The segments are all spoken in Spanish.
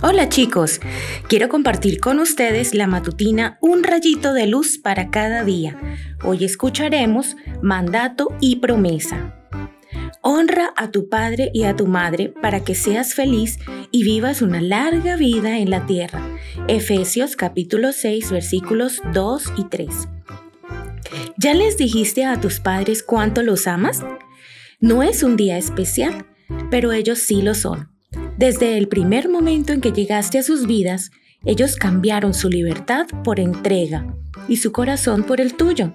Hola chicos, quiero compartir con ustedes la matutina Un rayito de luz para cada día. Hoy escucharemos mandato y promesa. Honra a tu padre y a tu madre para que seas feliz y vivas una larga vida en la tierra. Efesios capítulo 6 versículos 2 y 3. ¿Ya les dijiste a tus padres cuánto los amas? No es un día especial, pero ellos sí lo son. Desde el primer momento en que llegaste a sus vidas, ellos cambiaron su libertad por entrega y su corazón por el tuyo.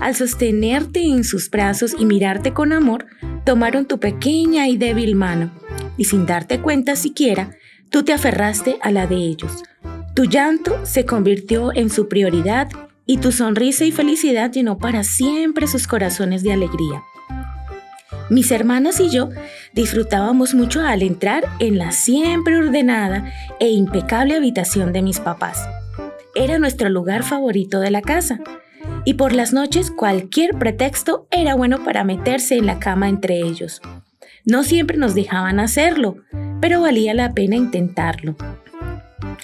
Al sostenerte en sus brazos y mirarte con amor, tomaron tu pequeña y débil mano, y sin darte cuenta siquiera, tú te aferraste a la de ellos. Tu llanto se convirtió en su prioridad y tu sonrisa y felicidad llenó para siempre sus corazones de alegría. Mis hermanas y yo disfrutábamos mucho al entrar en la siempre ordenada e impecable habitación de mis papás. Era nuestro lugar favorito de la casa. Y por las noches cualquier pretexto era bueno para meterse en la cama entre ellos. No siempre nos dejaban hacerlo, pero valía la pena intentarlo.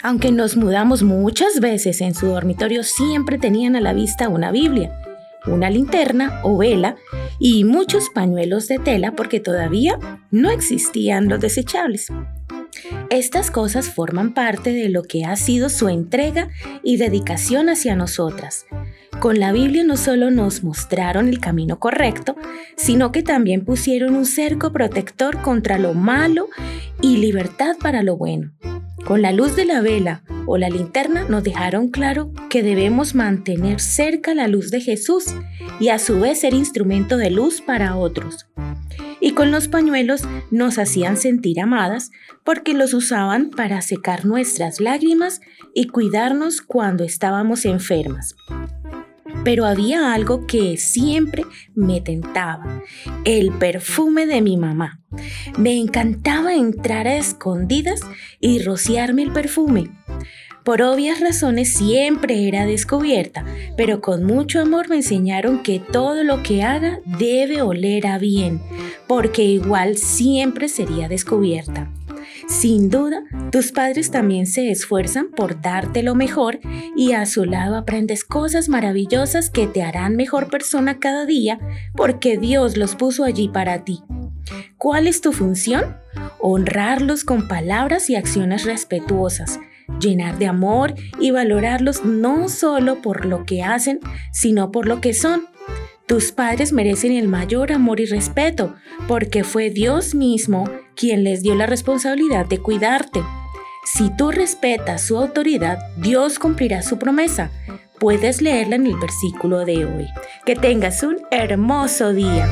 Aunque nos mudamos muchas veces en su dormitorio, siempre tenían a la vista una Biblia, una linterna o vela y muchos pañuelos de tela porque todavía no existían los desechables. Estas cosas forman parte de lo que ha sido su entrega y dedicación hacia nosotras. Con la Biblia no solo nos mostraron el camino correcto, sino que también pusieron un cerco protector contra lo malo y libertad para lo bueno. Con la luz de la vela o la linterna nos dejaron claro que debemos mantener cerca la luz de Jesús y a su vez ser instrumento de luz para otros. Y con los pañuelos nos hacían sentir amadas porque los usaban para secar nuestras lágrimas y cuidarnos cuando estábamos enfermas. Pero había algo que siempre me tentaba, el perfume de mi mamá. Me encantaba entrar a escondidas y rociarme el perfume. Por obvias razones siempre era descubierta, pero con mucho amor me enseñaron que todo lo que haga debe oler a bien, porque igual siempre sería descubierta. Sin duda, tus padres también se esfuerzan por darte lo mejor y a su lado aprendes cosas maravillosas que te harán mejor persona cada día porque Dios los puso allí para ti. ¿Cuál es tu función? Honrarlos con palabras y acciones respetuosas, llenar de amor y valorarlos no solo por lo que hacen, sino por lo que son. Tus padres merecen el mayor amor y respeto, porque fue Dios mismo quien les dio la responsabilidad de cuidarte. Si tú respetas su autoridad, Dios cumplirá su promesa. Puedes leerla en el versículo de hoy. Que tengas un hermoso día.